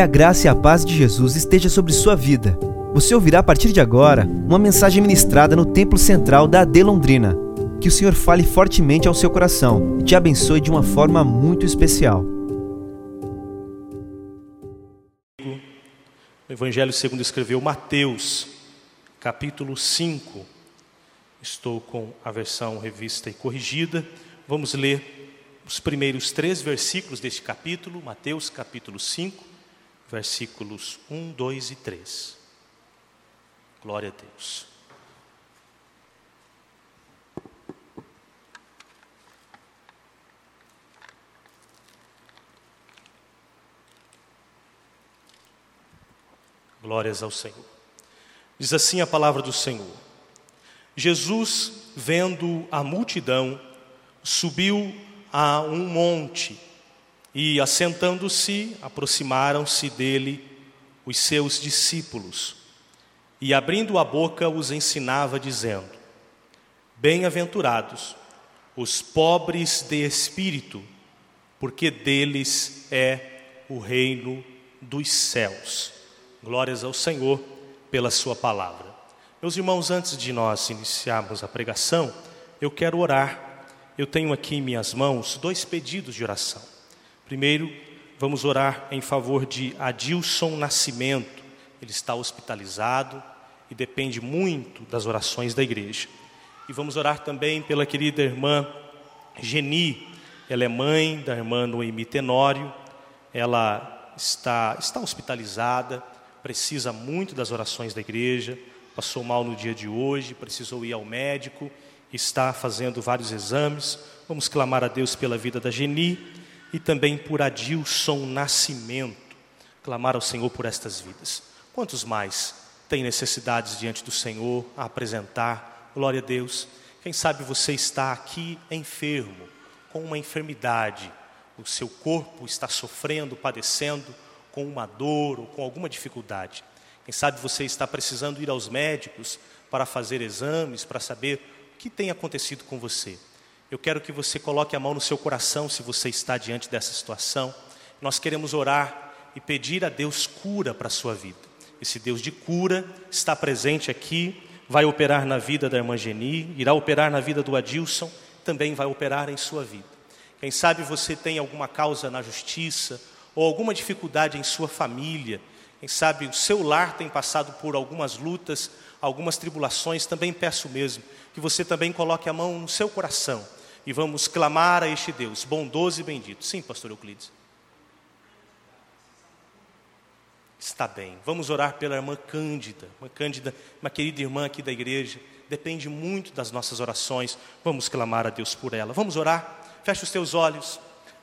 Que a graça e a paz de Jesus esteja sobre sua vida. Você ouvirá a partir de agora uma mensagem ministrada no Templo Central da AD Londrina. Que o Senhor fale fortemente ao seu coração e te abençoe de uma forma muito especial. O Evangelho segundo escreveu Mateus, capítulo 5. Estou com a versão revista e corrigida. Vamos ler os primeiros três versículos deste capítulo, Mateus capítulo 5, versículos 1, 2 e 3. Glória a Deus. Glórias ao Senhor. Diz assim a palavra do Senhor. Jesus, vendo a multidão, subiu a um monte e, assentando-se, aproximaram-se dele os seus discípulos. E, abrindo a boca, os ensinava, dizendo: Bem-aventurados os pobres de espírito, porque deles é o reino dos céus. Glórias ao Senhor pela Sua palavra. Meus irmãos, antes de nós iniciarmos a pregação, eu quero orar eu tenho aqui em minhas mãos dois pedidos de oração. Primeiro, vamos orar em favor de Adilson Nascimento. Ele está hospitalizado e depende muito das orações da igreja. E vamos orar também pela querida irmã Geni. Ela é mãe da irmã Noemi Tenório. Ela está, está hospitalizada, precisa muito das orações da igreja. Passou mal no dia de hoje, precisou ir ao médico está fazendo vários exames. Vamos clamar a Deus pela vida da Geni e também por Adilson Nascimento. Clamar ao Senhor por estas vidas. Quantos mais têm necessidades diante do Senhor a apresentar? Glória a Deus. Quem sabe você está aqui enfermo, com uma enfermidade, o seu corpo está sofrendo, padecendo com uma dor ou com alguma dificuldade. Quem sabe você está precisando ir aos médicos para fazer exames, para saber que tem acontecido com você? Eu quero que você coloque a mão no seu coração se você está diante dessa situação. Nós queremos orar e pedir a Deus cura para a sua vida. Esse Deus de cura está presente aqui, vai operar na vida da irmã Geni, irá operar na vida do Adilson, também vai operar em sua vida. Quem sabe você tem alguma causa na justiça ou alguma dificuldade em sua família, quem sabe o seu lar tem passado por algumas lutas, algumas tribulações, também peço mesmo que você também coloque a mão no seu coração e vamos clamar a este Deus, bondoso e bendito. Sim, pastor Euclides. Está bem. Vamos orar pela irmã Cândida. Cândida, uma querida irmã aqui da igreja, depende muito das nossas orações. Vamos clamar a Deus por ela. Vamos orar? Feche os teus olhos.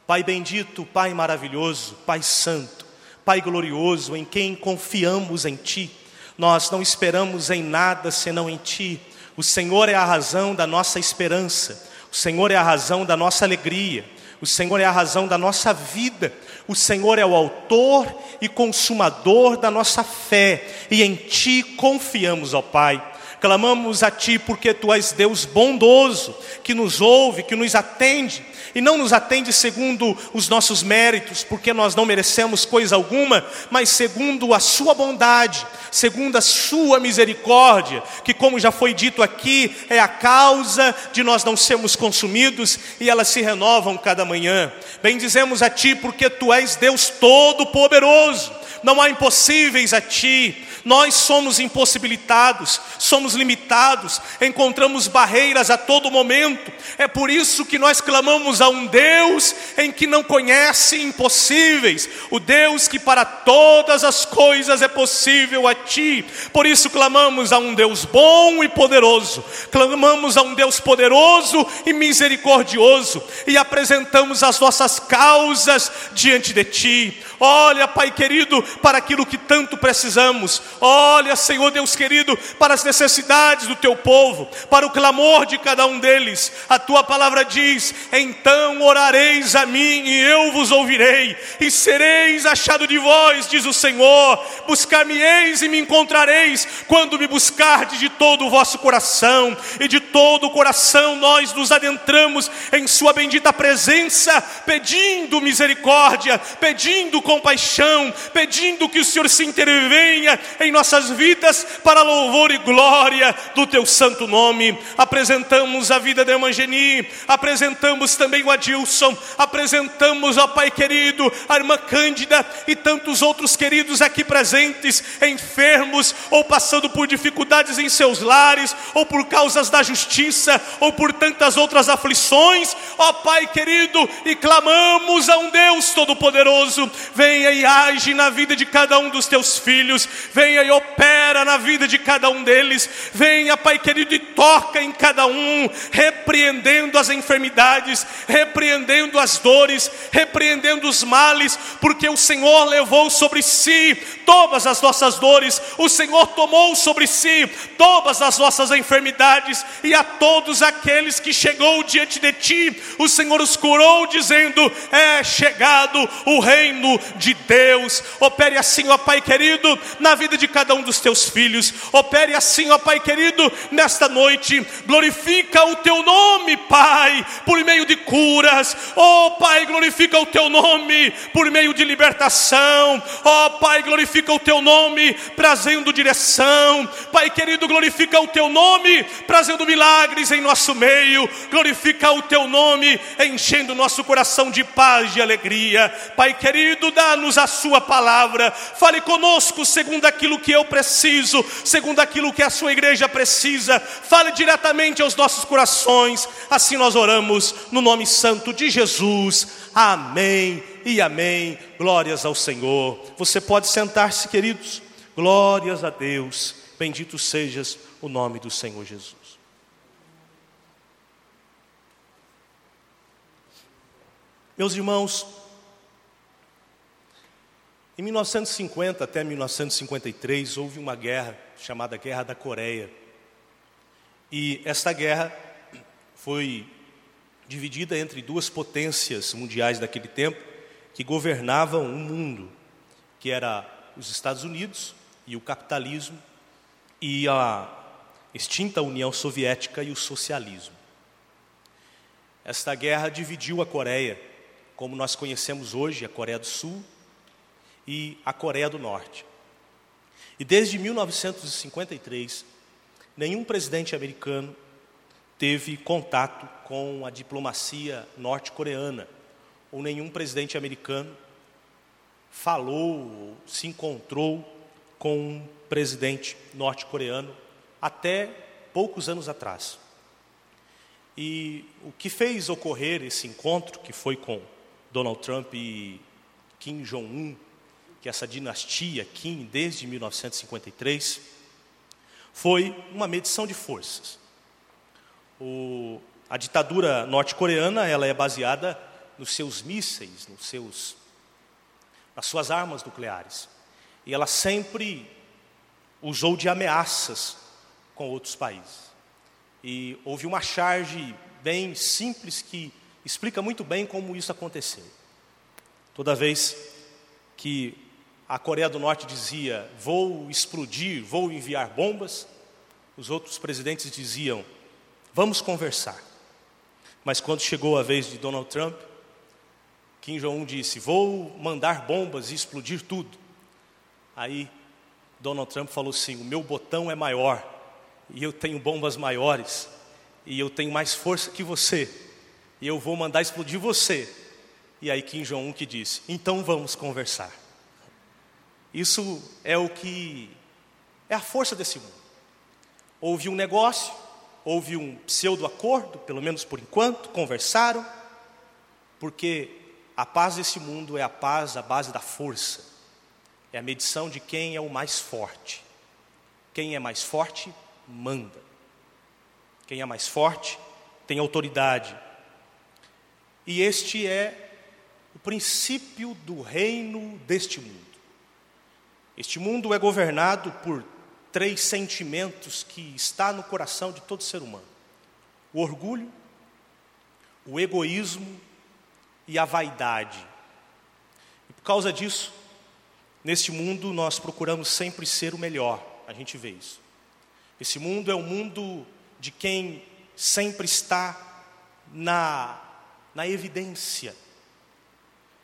Pai bendito, Pai maravilhoso, Pai santo, Pai glorioso, em quem confiamos em Ti. Nós não esperamos em nada senão em Ti. O Senhor é a razão da nossa esperança, Senhor é a razão da nossa alegria, o Senhor é a razão da nossa vida, o Senhor é o autor e consumador da nossa fé, e em Ti confiamos, ó Pai. Clamamos a Ti porque Tu és Deus bondoso, que nos ouve, que nos atende, e não nos atende segundo os nossos méritos, porque nós não merecemos coisa alguma, mas segundo a Sua bondade, segundo a Sua misericórdia, que, como já foi dito aqui, é a causa de nós não sermos consumidos e elas se renovam cada manhã. Bendizemos a Ti porque Tu és Deus Todo-Poderoso, não há impossíveis a Ti nós somos impossibilitados, somos limitados, encontramos barreiras a todo momento. É por isso que nós clamamos a um Deus em que não conhece impossíveis, o Deus que para todas as coisas é possível a ti. Por isso clamamos a um Deus bom e poderoso, clamamos a um Deus poderoso e misericordioso e apresentamos as nossas causas diante de ti. Olha, Pai querido, para aquilo que tanto precisamos Olha, Senhor Deus querido, para as necessidades do teu povo, para o clamor de cada um deles. A tua palavra diz: Então orareis a mim e eu vos ouvirei, e sereis achado de vós, diz o Senhor. Buscar-me-eis e me encontrareis quando me buscardes de todo o vosso coração, e de todo o coração nós nos adentramos em Sua bendita presença, pedindo misericórdia, pedindo compaixão, pedindo que o Senhor se intervenha em nossas vidas para louvor e glória do Teu santo nome. Apresentamos a vida de Emangeni, apresentamos também o Adilson, apresentamos, ó Pai querido, a irmã Cândida e tantos outros queridos aqui presentes, enfermos ou passando por dificuldades em seus lares, ou por causas da justiça, ou por tantas outras aflições, ó Pai querido, e clamamos a um Deus Todo-Poderoso, venha e age na vida de cada um dos teus filhos, venha e opera na vida de cada um deles, venha, Pai querido, e toca em cada um, repreendendo as enfermidades, repreendendo as dores, repreendendo os males, porque o Senhor levou sobre si todas as nossas dores, o Senhor tomou sobre si todas as nossas enfermidades, e a todos aqueles que chegou diante de ti, o Senhor os curou, dizendo: É chegado o reino de Deus. Opere assim, ó Pai querido, na vida de cada um dos teus filhos, opere assim, ó Pai querido, nesta noite, glorifica o teu nome, Pai, por meio de curas, ó Pai, glorifica o teu nome por meio de libertação, ó Pai, glorifica o teu nome, trazendo direção, Pai querido, glorifica o teu nome, trazendo milagres em nosso meio, glorifica o teu nome, enchendo nosso coração de paz e alegria, Pai querido, dá-nos a Sua palavra, fale conosco segundo aquilo que eu preciso, segundo aquilo que a Sua igreja precisa, fale diretamente aos nossos corações, assim nós oramos no nome santo de Jesus, amém e amém, glórias ao Senhor. Você pode sentar-se, queridos, glórias a Deus, bendito sejas o nome do Senhor Jesus. Meus irmãos, em 1950 até 1953 houve uma guerra chamada Guerra da Coreia. E esta guerra foi dividida entre duas potências mundiais daquele tempo que governavam o mundo, que era os Estados Unidos e o capitalismo e a extinta União Soviética e o socialismo. Esta guerra dividiu a Coreia, como nós conhecemos hoje, a Coreia do Sul e a Coreia do Norte. E desde 1953, nenhum presidente americano teve contato com a diplomacia norte-coreana, ou nenhum presidente americano falou, se encontrou com um presidente norte-coreano até poucos anos atrás. E o que fez ocorrer esse encontro, que foi com Donald Trump e Kim Jong-un, que essa dinastia Kim desde 1953, foi uma medição de forças. O, a ditadura norte-coreana ela é baseada nos seus mísseis, nos seus, nas suas armas nucleares. E ela sempre usou de ameaças com outros países. E houve uma charge bem simples que explica muito bem como isso aconteceu. Toda vez que a Coreia do Norte dizia: vou explodir, vou enviar bombas, os outros presidentes diziam: vamos conversar. Mas quando chegou a vez de Donald Trump, Kim Jong-un disse: vou mandar bombas e explodir tudo. Aí Donald Trump falou assim: o meu botão é maior, e eu tenho bombas maiores, e eu tenho mais força que você, e eu vou mandar explodir você. E aí Kim Jong-un que disse: então vamos conversar. Isso é o que é a força desse mundo. Houve um negócio, houve um pseudo-acordo, pelo menos por enquanto, conversaram, porque a paz desse mundo é a paz à base da força, é a medição de quem é o mais forte. Quem é mais forte, manda. Quem é mais forte, tem autoridade. E este é o princípio do reino deste mundo. Este mundo é governado por três sentimentos que está no coração de todo ser humano: o orgulho, o egoísmo e a vaidade. E por causa disso, neste mundo nós procuramos sempre ser o melhor. A gente vê isso. Esse mundo é o mundo de quem sempre está na, na evidência.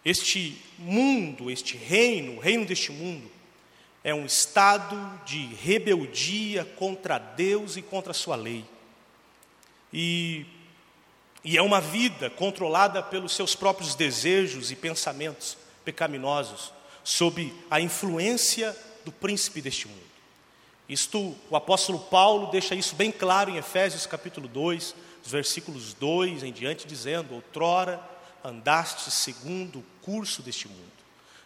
Este mundo, este reino, o reino deste mundo, é um estado de rebeldia contra Deus e contra a sua lei. E, e é uma vida controlada pelos seus próprios desejos e pensamentos pecaminosos, sob a influência do príncipe deste mundo. Isto, o apóstolo Paulo deixa isso bem claro em Efésios capítulo 2, versículos 2 em diante, dizendo: Outrora andaste segundo o curso deste mundo,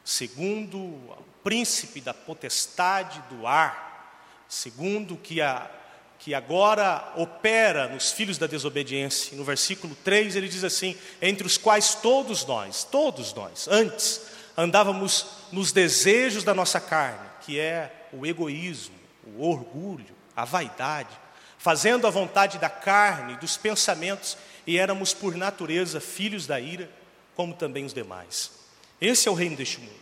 segundo o príncipe da potestade do ar, segundo que, a, que agora opera nos filhos da desobediência. No versículo 3 ele diz assim: Entre os quais todos nós, todos nós, antes andávamos nos desejos da nossa carne, que é o egoísmo, o orgulho, a vaidade, fazendo a vontade da carne, dos pensamentos, e éramos por natureza filhos da ira, como também os demais. Esse é o reino deste mundo.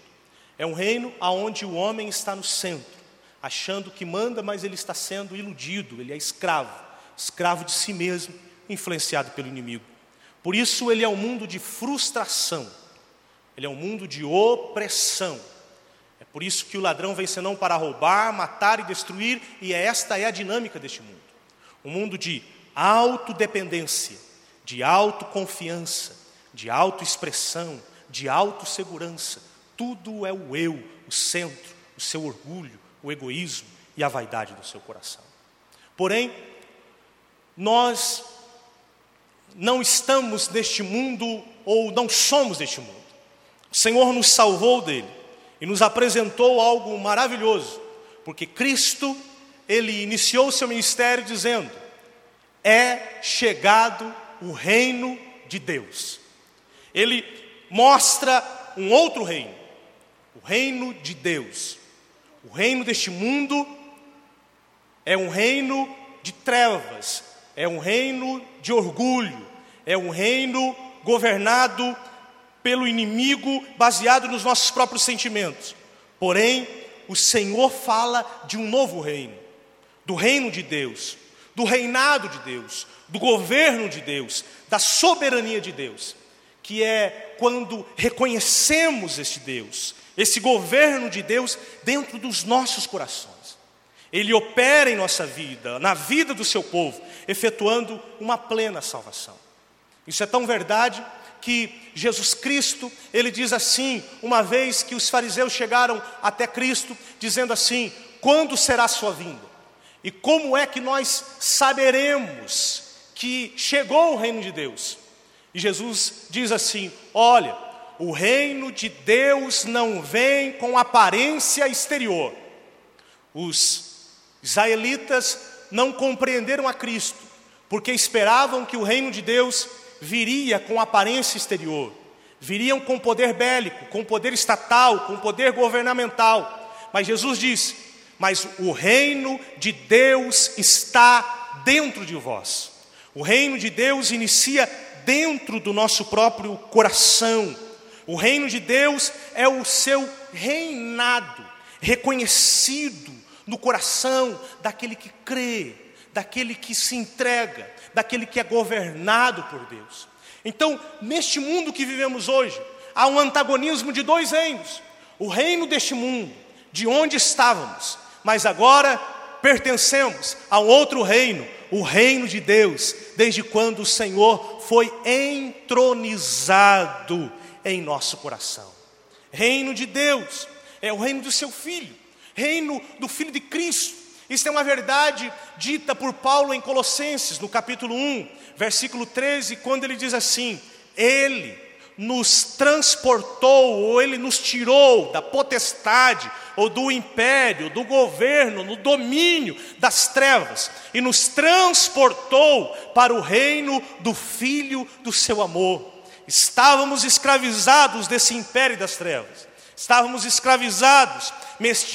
É um reino aonde o homem está no centro, achando que manda, mas ele está sendo iludido, ele é escravo, escravo de si mesmo, influenciado pelo inimigo. Por isso ele é um mundo de frustração. Ele é um mundo de opressão é por isso que o ladrão vem senão para roubar, matar e destruir, e esta é a dinâmica deste mundo. Um mundo de autodependência, de autoconfiança, de autoexpressão, de autossegurança. Tudo é o eu, o centro, o seu orgulho, o egoísmo e a vaidade do seu coração. Porém, nós não estamos neste mundo ou não somos deste mundo. O Senhor nos salvou dele e nos apresentou algo maravilhoso, porque Cristo, ele iniciou o seu ministério dizendo: é chegado o reino de Deus. Ele mostra um outro reino, o reino de Deus. O reino deste mundo é um reino de trevas, é um reino de orgulho, é um reino governado pelo inimigo baseado nos nossos próprios sentimentos. Porém, o Senhor fala de um novo reino, do reino de Deus, do reinado de Deus, do governo de Deus, da soberania de Deus, que é quando reconhecemos este Deus, esse governo de Deus dentro dos nossos corações. Ele opera em nossa vida, na vida do seu povo, efetuando uma plena salvação. Isso é tão verdade que Jesus Cristo, ele diz assim, uma vez que os fariseus chegaram até Cristo, dizendo assim: quando será sua vinda? E como é que nós saberemos que chegou o reino de Deus? E Jesus diz assim: olha, o reino de Deus não vem com aparência exterior. Os israelitas não compreenderam a Cristo, porque esperavam que o reino de Deus viria com aparência exterior, viriam com poder bélico, com poder estatal, com poder governamental. Mas Jesus diz: Mas o reino de Deus está dentro de vós. O reino de Deus inicia dentro do nosso próprio coração. O reino de Deus é o seu reinado, reconhecido no coração daquele que crê, daquele que se entrega, daquele que é governado por Deus. Então, neste mundo que vivemos hoje, há um antagonismo de dois reinos: o reino deste mundo, de onde estávamos, mas agora pertencemos a um outro reino, o reino de Deus, desde quando o Senhor foi entronizado em nosso coração. Reino de Deus é o reino do seu filho, reino do filho de Cristo isso é uma verdade dita por Paulo em Colossenses, no capítulo 1, versículo 13, quando ele diz assim: Ele nos transportou, ou Ele nos tirou da potestade, ou do império, do governo, no domínio das trevas, e nos transportou para o reino do Filho do seu amor. Estávamos escravizados desse império das trevas, Estávamos escravizados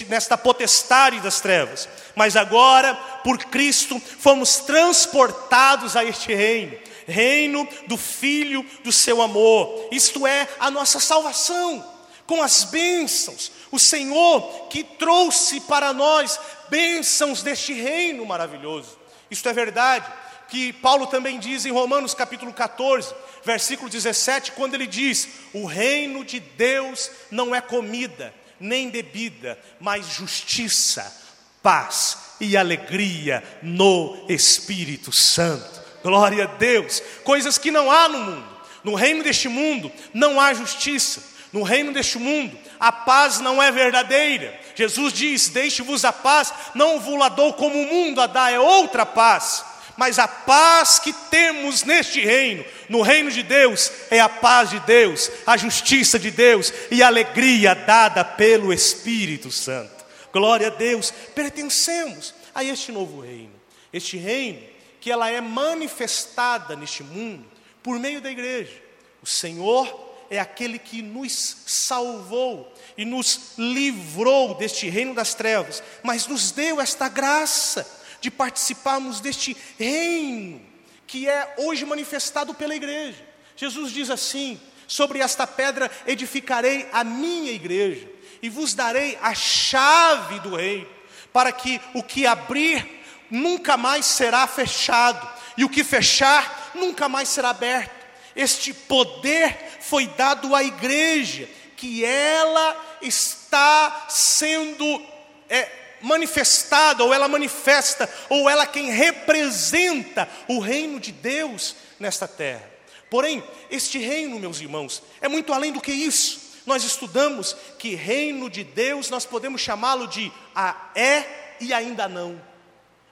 nesta potestade das trevas, mas agora, por Cristo, fomos transportados a este reino reino do Filho do seu amor, isto é, a nossa salvação, com as bênçãos, o Senhor que trouxe para nós bênçãos deste reino maravilhoso. Isto é verdade, que Paulo também diz em Romanos capítulo 14, versículo 17, quando ele diz: O reino de Deus não é comida, nem bebida, mas justiça, paz e alegria no Espírito Santo. Glória a Deus, coisas que não há no mundo. No reino deste mundo não há justiça. No reino deste mundo, a paz não é verdadeira. Jesus diz: Deixe-vos a paz, não vos dou como o mundo a dá, é outra paz mas a paz que temos neste reino, no reino de Deus, é a paz de Deus, a justiça de Deus e a alegria dada pelo Espírito Santo. Glória a Deus, pertencemos a este novo reino, este reino que ela é manifestada neste mundo por meio da igreja. O Senhor é aquele que nos salvou e nos livrou deste reino das trevas, mas nos deu esta graça de participarmos deste reino que é hoje manifestado pela igreja. Jesus diz assim: Sobre esta pedra edificarei a minha igreja, e vos darei a chave do reino, para que o que abrir nunca mais será fechado, e o que fechar nunca mais será aberto. Este poder foi dado à igreja, que ela está sendo é, manifestada, ou ela manifesta, ou ela quem representa o reino de Deus nesta terra. Porém, este reino, meus irmãos, é muito além do que isso. Nós estudamos que reino de Deus nós podemos chamá-lo de a é e ainda não.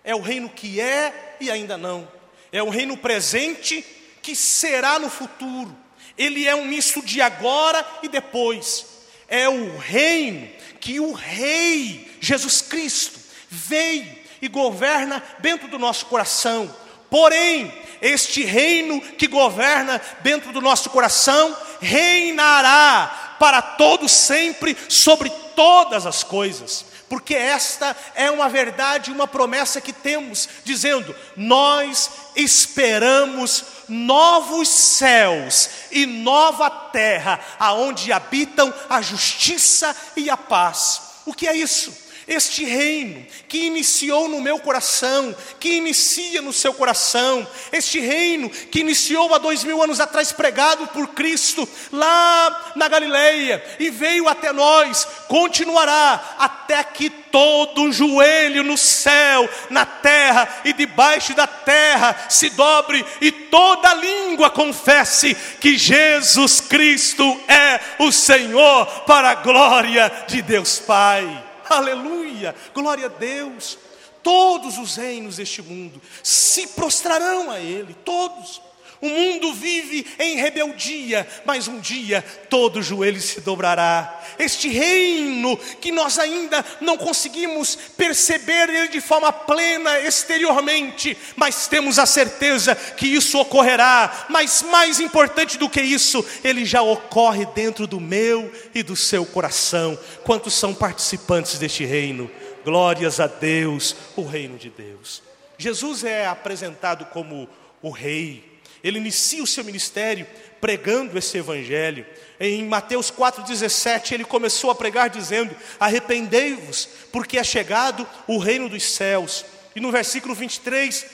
É o reino que é e ainda não. É o reino presente que será no futuro. Ele é um misto de agora e depois. É o reino que o Rei Jesus Cristo veio e governa dentro do nosso coração. Porém, este reino que governa dentro do nosso coração reinará para todo sempre sobre todas as coisas. Porque esta é uma verdade, uma promessa que temos, dizendo: nós esperamos novos céus e nova terra, aonde habitam a justiça e a paz. O que é isso? Este reino que iniciou no meu coração, que inicia no seu coração, este reino que iniciou há dois mil anos atrás, pregado por Cristo lá na Galileia e veio até nós, continuará até que todo joelho no céu, na terra e debaixo da terra se dobre e toda língua confesse que Jesus Cristo é o Senhor, para a glória de Deus Pai aleluia, glória a Deus. Todos os reinos deste mundo se prostrarão a Ele, todos. O mundo vive em rebeldia, mas um dia todo joelho se dobrará. Este reino que nós ainda não conseguimos perceber ele de forma plena exteriormente, mas temos a certeza que isso ocorrerá. Mas mais importante do que isso, ele já ocorre dentro do meu e do seu coração. Quantos são participantes deste reino? Glórias a Deus, o reino de Deus. Jesus é apresentado como o rei ele inicia o seu ministério pregando esse evangelho. Em Mateus 4,17, ele começou a pregar dizendo: Arrependei-vos, porque é chegado o reino dos céus. E no versículo 23,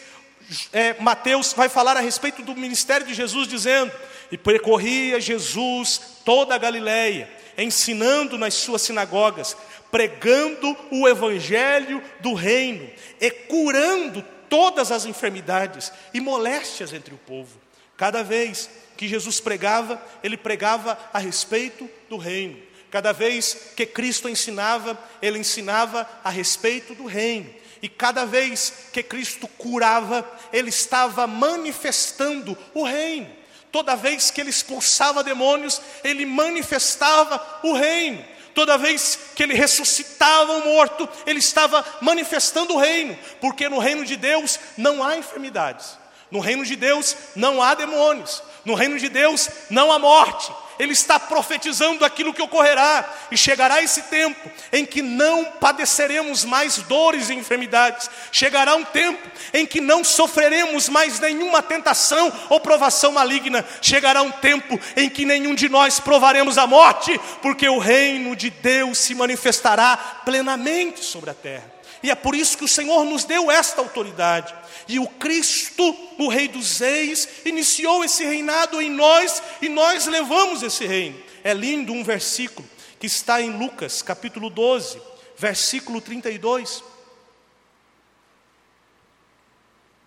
é, Mateus vai falar a respeito do ministério de Jesus, dizendo: E percorria Jesus toda a Galileia, ensinando nas suas sinagogas, pregando o evangelho do reino e curando todas as enfermidades e moléstias entre o povo. Cada vez que Jesus pregava, ele pregava a respeito do reino. Cada vez que Cristo ensinava, ele ensinava a respeito do reino. E cada vez que Cristo curava, ele estava manifestando o reino. Toda vez que ele expulsava demônios, ele manifestava o reino. Toda vez que ele ressuscitava um morto, ele estava manifestando o reino, porque no reino de Deus não há enfermidades, no reino de Deus não há demônios, No reino de Deus não há morte. Ele está profetizando aquilo que ocorrerá, e chegará esse tempo em que não padeceremos mais dores e enfermidades, chegará um tempo em que não sofreremos mais nenhuma tentação ou provação maligna, chegará um tempo em que nenhum de nós provaremos a morte, porque o reino de Deus se manifestará plenamente sobre a terra. E é por isso que o Senhor nos deu esta autoridade. E o Cristo, o Rei dos Reis, iniciou esse reinado em nós e nós levamos esse reino. É lindo um versículo que está em Lucas, capítulo 12, versículo 32.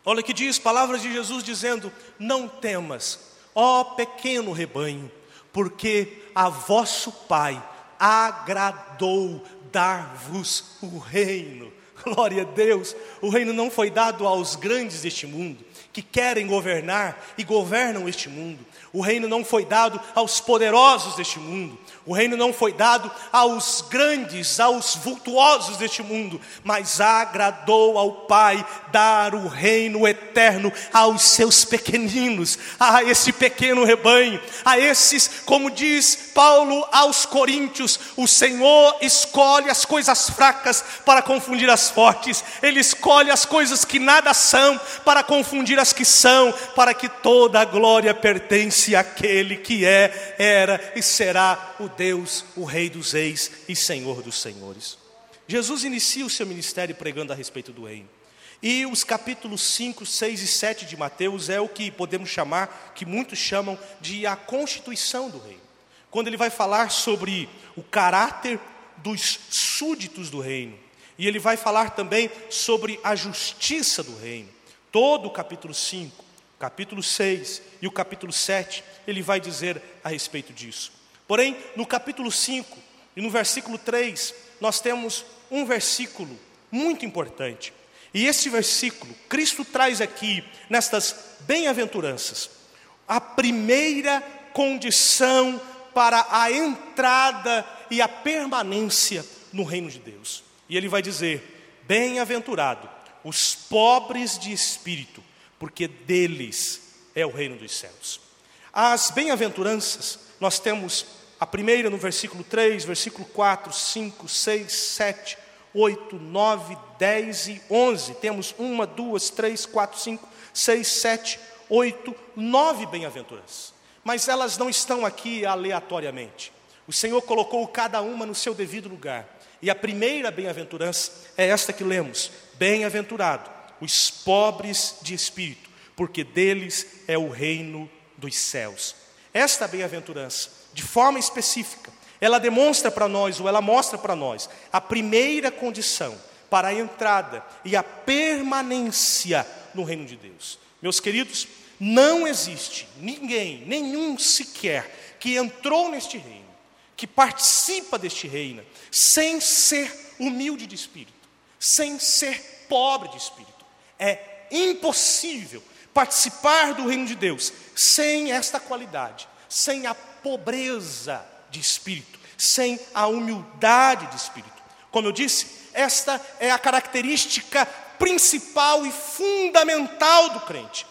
Olha que diz, palavras de Jesus dizendo: Não temas, ó pequeno rebanho, porque a vosso Pai agradou dar-vos o reino. Glória a Deus. O reino não foi dado aos grandes deste mundo, que querem governar e governam este mundo. O reino não foi dado aos poderosos deste mundo. O reino não foi dado aos grandes, aos vultuosos deste mundo, mas agradou ao Pai dar o reino eterno aos seus pequeninos, a esse pequeno rebanho, a esses, como diz Paulo aos Coríntios: o Senhor escolhe as coisas fracas para confundir as fortes, Ele escolhe as coisas que nada são para confundir as que são, para que toda a glória pertence àquele que é, era e será o Deus, o Rei dos Reis e Senhor dos Senhores. Jesus inicia o seu ministério pregando a respeito do reino. E os capítulos 5, 6 e 7 de Mateus é o que podemos chamar, que muitos chamam de a constituição do reino. Quando ele vai falar sobre o caráter dos súditos do reino. E ele vai falar também sobre a justiça do reino. Todo o capítulo 5, capítulo 6 e o capítulo 7, ele vai dizer a respeito disso. Porém, no capítulo 5 e no versículo 3, nós temos um versículo muito importante. E esse versículo, Cristo traz aqui, nestas bem-aventuranças, a primeira condição para a entrada e a permanência no reino de Deus. E ele vai dizer: Bem-aventurado os pobres de espírito, porque deles é o reino dos céus. As bem-aventuranças, nós temos a primeira no versículo 3, versículo 4, 5, 6, 7, 8, 9, 10 e 11. Temos uma, duas, três, quatro, cinco, seis, sete, oito, nove bem-aventuranças. Mas elas não estão aqui aleatoriamente. O Senhor colocou cada uma no seu devido lugar. E a primeira bem-aventurança é esta que lemos: Bem-aventurado os pobres de espírito, porque deles é o reino dos céus. Esta bem-aventurança de forma específica, ela demonstra para nós, ou ela mostra para nós, a primeira condição para a entrada e a permanência no reino de Deus. Meus queridos, não existe ninguém, nenhum sequer, que entrou neste reino, que participa deste reino, sem ser humilde de espírito, sem ser pobre de espírito. É impossível participar do reino de Deus sem esta qualidade, sem a pobreza de espírito, sem a humildade de espírito. Como eu disse, esta é a característica principal e fundamental do crente.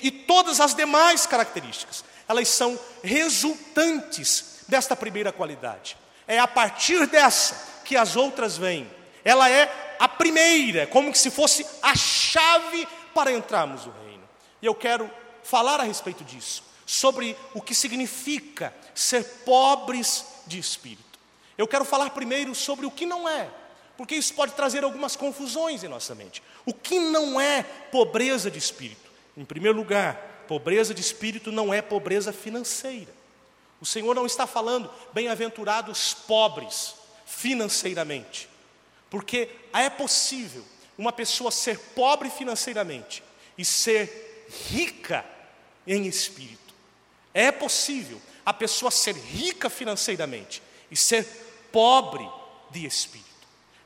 E todas as demais características, elas são resultantes desta primeira qualidade. É a partir dessa que as outras vêm. Ela é a primeira, como se fosse a chave para entrarmos no reino. E eu quero falar a respeito disso sobre o que significa ser pobres de espírito. Eu quero falar primeiro sobre o que não é, porque isso pode trazer algumas confusões em nossa mente. O que não é pobreza de espírito? Em primeiro lugar, pobreza de espírito não é pobreza financeira. O Senhor não está falando bem-aventurados pobres financeiramente, porque é possível uma pessoa ser pobre financeiramente e ser rica em espírito. É possível a pessoa ser rica financeiramente e ser pobre de espírito.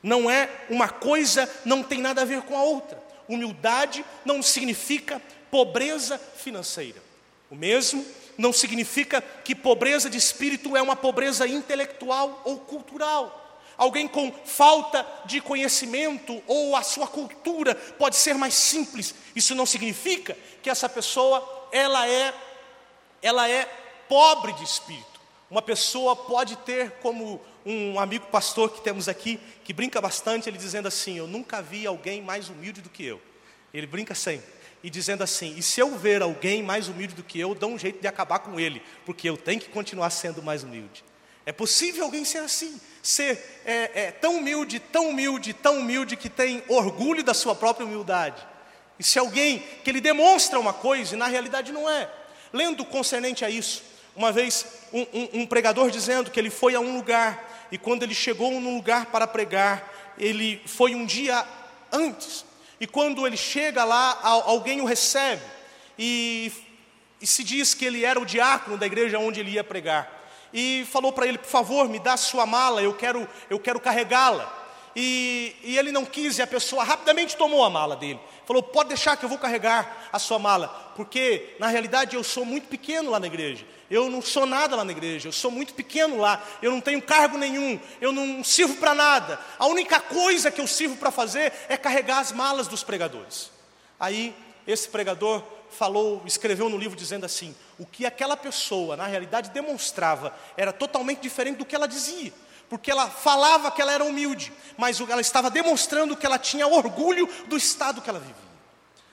Não é uma coisa, não tem nada a ver com a outra. Humildade não significa pobreza financeira. O mesmo não significa que pobreza de espírito é uma pobreza intelectual ou cultural. Alguém com falta de conhecimento ou a sua cultura pode ser mais simples. Isso não significa que essa pessoa ela é ela é pobre de espírito. Uma pessoa pode ter, como um amigo pastor que temos aqui, que brinca bastante, ele dizendo assim: Eu nunca vi alguém mais humilde do que eu. Ele brinca sempre. E dizendo assim: E se eu ver alguém mais humilde do que eu, dou um jeito de acabar com ele, porque eu tenho que continuar sendo mais humilde. É possível alguém ser assim, ser é, é, tão humilde, tão humilde, tão humilde, que tem orgulho da sua própria humildade. E se alguém que ele demonstra uma coisa e na realidade não é. Lendo concernente a isso, uma vez um, um, um pregador dizendo que ele foi a um lugar e quando ele chegou num lugar para pregar, ele foi um dia antes. E quando ele chega lá, alguém o recebe e, e se diz que ele era o diácono da igreja onde ele ia pregar. E falou para ele, por favor, me dá sua mala, eu quero, eu quero carregá-la. E, e, ele não quis, e a pessoa rapidamente tomou a mala dele. Falou: Pode deixar que eu vou carregar a sua mala, porque na realidade eu sou muito pequeno lá na igreja. Eu não sou nada lá na igreja, eu sou muito pequeno lá, eu não tenho cargo nenhum, eu não sirvo para nada. A única coisa que eu sirvo para fazer é carregar as malas dos pregadores. Aí esse pregador falou, escreveu no livro dizendo assim: o que aquela pessoa na realidade demonstrava era totalmente diferente do que ela dizia porque ela falava que ela era humilde, mas ela estava demonstrando que ela tinha orgulho do estado que ela vivia.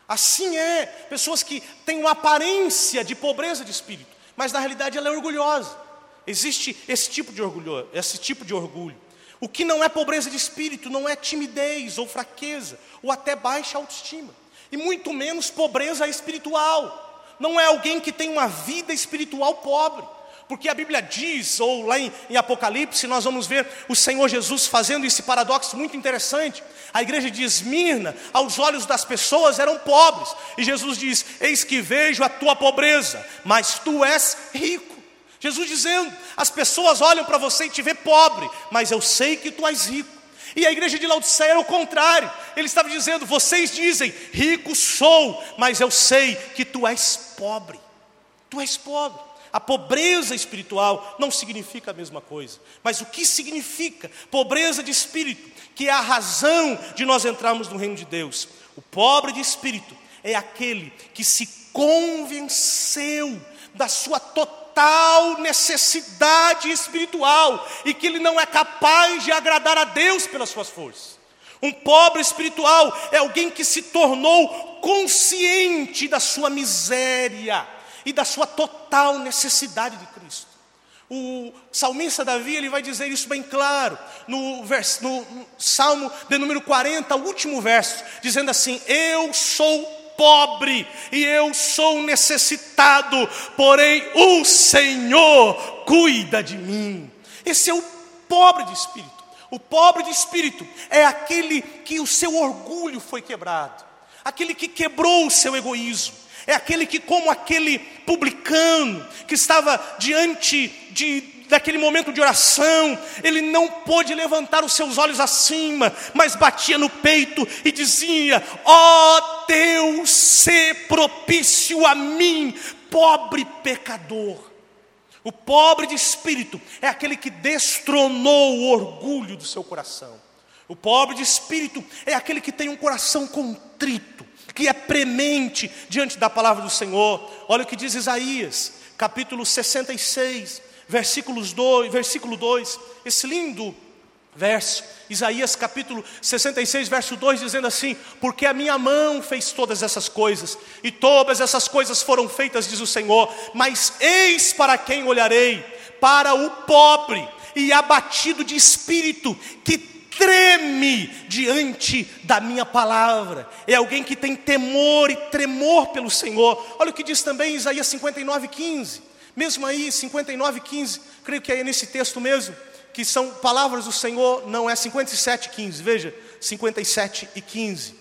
Assim é, pessoas que têm uma aparência de pobreza de espírito, mas na realidade ela é orgulhosa. Existe esse tipo de orgulho, esse tipo de orgulho. O que não é pobreza de espírito não é timidez ou fraqueza, ou até baixa autoestima, e muito menos pobreza espiritual. Não é alguém que tem uma vida espiritual pobre. Porque a Bíblia diz, ou lá em, em, Apocalipse, nós vamos ver o Senhor Jesus fazendo esse paradoxo muito interessante. A igreja de Esmirna, aos olhos das pessoas, eram pobres. E Jesus diz: Eis que vejo a tua pobreza, mas tu és rico. Jesus dizendo: As pessoas olham para você e te vê pobre, mas eu sei que tu és rico. E a igreja de Laodiceia era o contrário. Ele estava dizendo: Vocês dizem, rico sou, mas eu sei que tu és pobre. Tu és pobre. A pobreza espiritual não significa a mesma coisa. Mas o que significa pobreza de espírito, que é a razão de nós entrarmos no reino de Deus? O pobre de espírito é aquele que se convenceu da sua total necessidade espiritual e que ele não é capaz de agradar a Deus pelas suas forças. Um pobre espiritual é alguém que se tornou consciente da sua miséria e da sua total necessidade de Cristo. O salmista Davi ele vai dizer isso bem claro no, verso, no Salmo de número 40, o último verso, dizendo assim: Eu sou pobre e eu sou necessitado, porém o Senhor cuida de mim. Esse é o pobre de espírito. O pobre de espírito é aquele que o seu orgulho foi quebrado, aquele que quebrou o seu egoísmo é aquele que, como aquele publicano que estava diante de, daquele momento de oração, ele não pôde levantar os seus olhos acima, mas batia no peito e dizia: Ó oh, Deus, se propício a mim, pobre pecador. O pobre de espírito é aquele que destronou o orgulho do seu coração. O pobre de espírito é aquele que tem um coração contrito que é premente diante da palavra do Senhor. Olha o que diz Isaías, capítulo 66, versículos 2, versículo 2, esse lindo verso, Isaías capítulo 66, verso 2, dizendo assim: Porque a minha mão fez todas essas coisas, e todas essas coisas foram feitas, diz o Senhor, mas eis para quem olharei, para o pobre e abatido de espírito, que treme diante da minha palavra, é alguém que tem temor e tremor pelo Senhor. Olha o que diz também Isaías 59, 15. Mesmo aí, 59, 15, creio que é nesse texto mesmo, que são palavras do Senhor, não é 57, 15, veja, 57 e 15.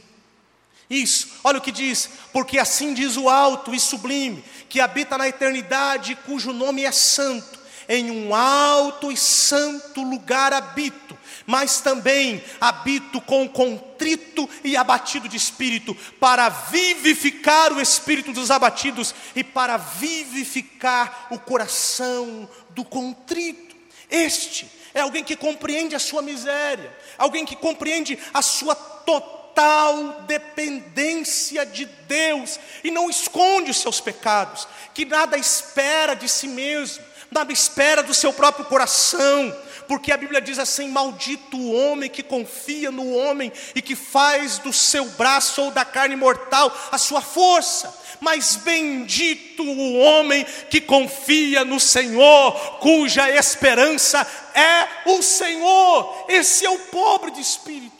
Isso, olha o que diz, porque assim diz o alto e sublime, que habita na eternidade, cujo nome é santo, em um alto e santo lugar habito mas também habito com contrito e abatido de espírito, para vivificar o espírito dos abatidos e para vivificar o coração do contrito. Este é alguém que compreende a sua miséria, alguém que compreende a sua total dependência de Deus e não esconde os seus pecados, que nada espera de si mesmo, nada espera do seu próprio coração, porque a Bíblia diz assim: Maldito o homem que confia no homem e que faz do seu braço ou da carne mortal a sua força, mas bendito o homem que confia no Senhor, cuja esperança é o Senhor. Esse é o pobre de espírito.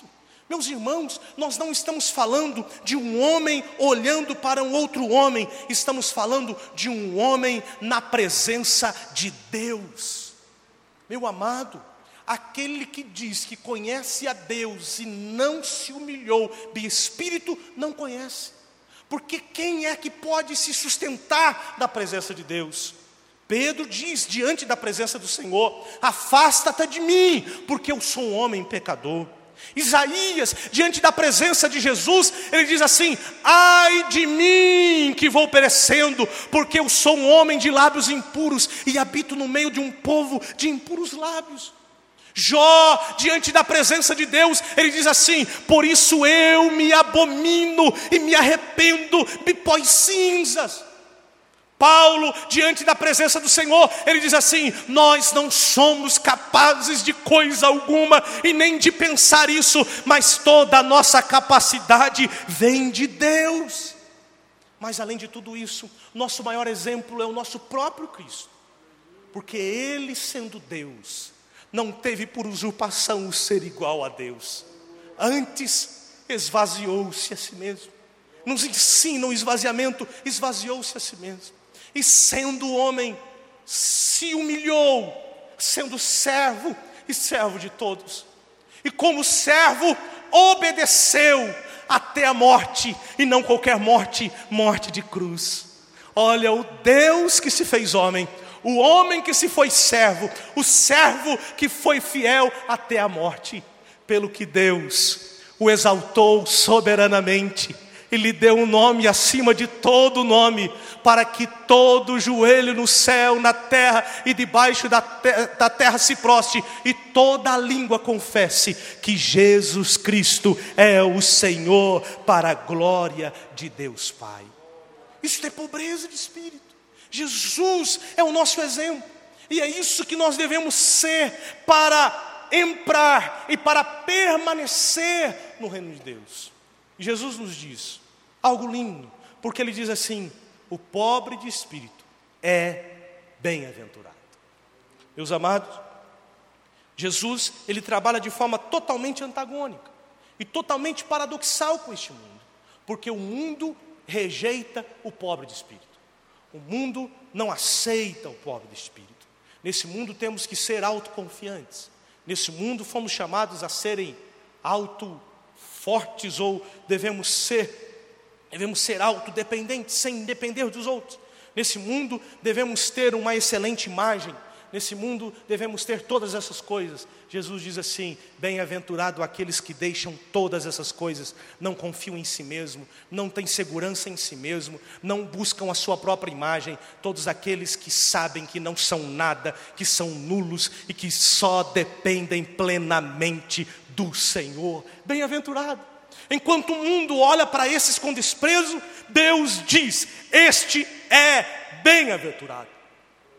Meus irmãos, nós não estamos falando de um homem olhando para um outro homem, estamos falando de um homem na presença de Deus. Meu amado, aquele que diz que conhece a Deus e não se humilhou de espírito, não conhece. Porque quem é que pode se sustentar da presença de Deus? Pedro diz diante da presença do Senhor: Afasta-te de mim, porque eu sou um homem pecador. Isaías, diante da presença de Jesus, ele diz assim: Ai de mim que vou perecendo, porque eu sou um homem de lábios impuros e habito no meio de um povo de impuros lábios. Jó, diante da presença de Deus, ele diz assim: Por isso eu me abomino e me arrependo de pós cinzas. Paulo, diante da presença do Senhor, ele diz assim: Nós não somos capazes de coisa alguma e nem de pensar isso, mas toda a nossa capacidade vem de Deus. Mas além de tudo isso, nosso maior exemplo é o nosso próprio Cristo, porque Ele, sendo Deus, não teve por usurpação o ser igual a Deus, antes esvaziou-se a si mesmo. Nos ensina o esvaziamento, esvaziou-se a si mesmo e sendo homem, se humilhou, sendo servo e servo de todos. E como servo, obedeceu até a morte, e não qualquer morte, morte de cruz. Olha, o Deus que se fez homem, o homem que se foi servo, o servo que foi fiel até a morte, pelo que Deus o exaltou soberanamente lhe deu um nome acima de todo nome, para que todo joelho no céu, na terra e debaixo da, te da terra se proste e toda a língua confesse que Jesus Cristo é o Senhor, para a glória de Deus Pai. Isso é pobreza de espírito. Jesus é o nosso exemplo, e é isso que nós devemos ser para entrar e para permanecer no reino de Deus. Jesus nos diz algo lindo, porque ele diz assim: o pobre de espírito é bem-aventurado. Meus amados, Jesus, ele trabalha de forma totalmente antagônica e totalmente paradoxal com este mundo, porque o mundo rejeita o pobre de espírito. O mundo não aceita o pobre de espírito. Nesse mundo temos que ser autoconfiantes. Nesse mundo fomos chamados a serem auto fortes ou devemos ser devemos ser autodependentes, sem depender dos outros. Nesse mundo devemos ter uma excelente imagem, nesse mundo devemos ter todas essas coisas. Jesus diz assim: Bem-aventurado aqueles que deixam todas essas coisas, não confiam em si mesmo, não têm segurança em si mesmo, não buscam a sua própria imagem, todos aqueles que sabem que não são nada, que são nulos e que só dependem plenamente do Senhor. Bem-aventurado. Enquanto o mundo olha para esses com desprezo, Deus diz: Este é bem-aventurado.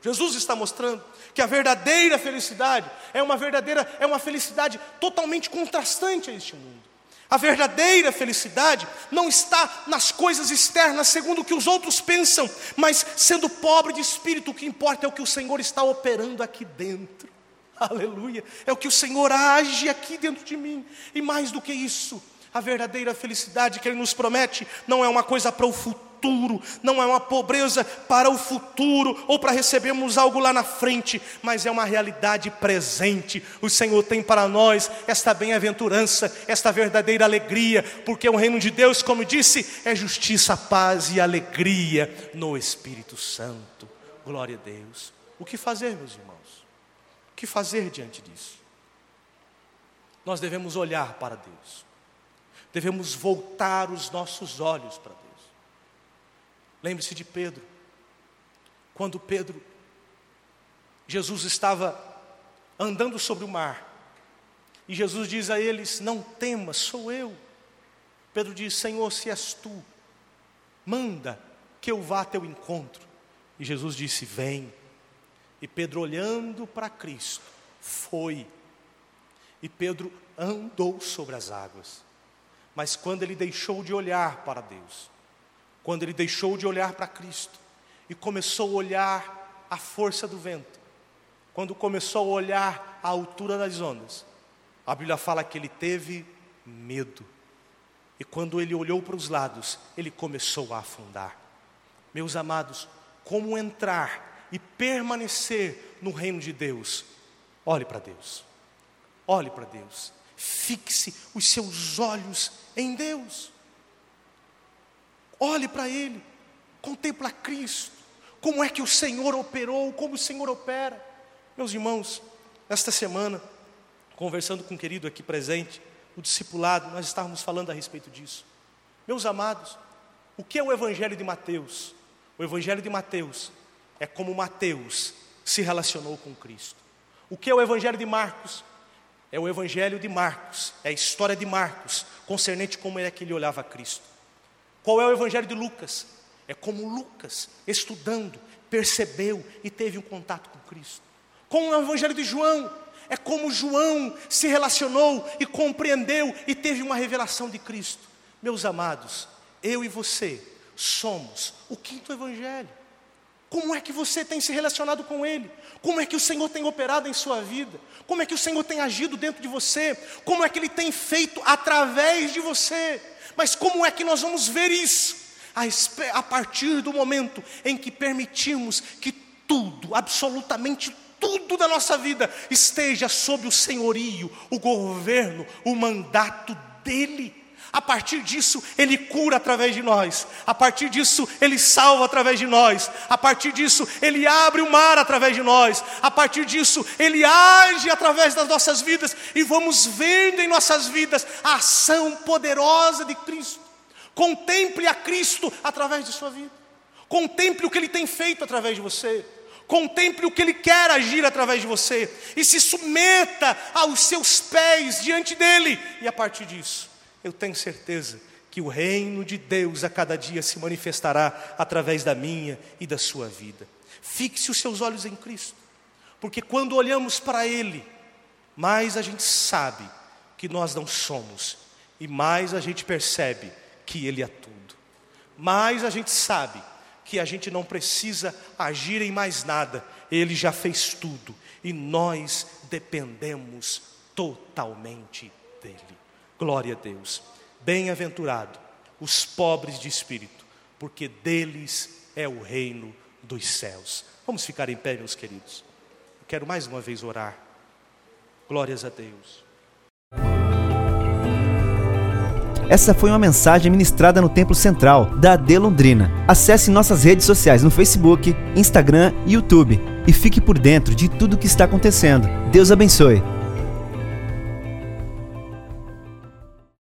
Jesus está mostrando que a verdadeira felicidade é uma verdadeira, é uma felicidade totalmente contrastante a este mundo. A verdadeira felicidade não está nas coisas externas, segundo o que os outros pensam, mas sendo pobre de espírito, o que importa é o que o Senhor está operando aqui dentro. Aleluia! É o que o Senhor age aqui dentro de mim, e mais do que isso, a verdadeira felicidade que Ele nos promete não é uma coisa para o futuro, não é uma pobreza para o futuro ou para recebermos algo lá na frente, mas é uma realidade presente. O Senhor tem para nós esta bem-aventurança, esta verdadeira alegria, porque o reino de Deus, como disse, é justiça, paz e alegria no Espírito Santo. Glória a Deus. O que fazer, meus irmãos? O que fazer diante disso? Nós devemos olhar para Deus devemos voltar os nossos olhos para Deus. Lembre-se de Pedro. Quando Pedro, Jesus estava andando sobre o mar, e Jesus diz a eles: Não temas, sou eu. Pedro diz: Senhor, se és tu, manda que eu vá a teu encontro. E Jesus disse: Vem. E Pedro, olhando para Cristo, foi. E Pedro andou sobre as águas. Mas quando ele deixou de olhar para Deus, quando ele deixou de olhar para Cristo e começou a olhar a força do vento, quando começou a olhar a altura das ondas, a Bíblia fala que ele teve medo. E quando ele olhou para os lados, ele começou a afundar. Meus amados, como entrar e permanecer no reino de Deus? Olhe para Deus. Olhe para Deus. Fixe os seus olhos em Deus. Olhe para Ele. Contempla Cristo. Como é que o Senhor operou, como o Senhor opera. Meus irmãos, esta semana, conversando com um querido aqui presente, o discipulado, nós estávamos falando a respeito disso. Meus amados, o que é o Evangelho de Mateus? O Evangelho de Mateus é como Mateus se relacionou com Cristo. O que é o Evangelho de Marcos? É o Evangelho de Marcos, é a história de Marcos, concernente como é que ele olhava a Cristo. Qual é o Evangelho de Lucas? É como Lucas, estudando, percebeu e teve um contato com Cristo. Como é o Evangelho de João? É como João se relacionou e compreendeu e teve uma revelação de Cristo. Meus amados, eu e você somos o quinto Evangelho. Como é que você tem se relacionado com Ele? Como é que o Senhor tem operado em sua vida? Como é que o Senhor tem agido dentro de você? Como é que Ele tem feito através de você? Mas como é que nós vamos ver isso? A, partir do momento em que permitimos que tudo, absolutamente tudo da nossa vida esteja sob o senhorio, o governo, o mandato dEle. A partir disso, Ele cura através de nós. A partir disso, Ele salva através de nós. A partir disso, Ele abre o mar através de nós. A partir disso, Ele age através das nossas vidas. E vamos vendo em nossas vidas a ação poderosa de Cristo. Contemple a Cristo através de sua vida. Contemple o que Ele tem feito através de você. Contemple o que Ele quer agir através de você. E se submeta aos seus pés diante dEle. E a partir disso, eu tenho certeza que o reino de Deus a cada dia se manifestará através da minha e da sua vida. Fixe os seus olhos em Cristo, porque quando olhamos para Ele, mais a gente sabe que nós não somos, e mais a gente percebe que Ele é tudo, mais a gente sabe que a gente não precisa agir em mais nada, Ele já fez tudo, e nós dependemos totalmente dEle. Glória a Deus. Bem-aventurado os pobres de espírito, porque deles é o reino dos céus. Vamos ficar em pé, meus queridos. Eu quero mais uma vez orar. Glórias a Deus. Essa foi uma mensagem ministrada no Templo Central da AD Londrina. Acesse nossas redes sociais no Facebook, Instagram e YouTube e fique por dentro de tudo o que está acontecendo. Deus abençoe.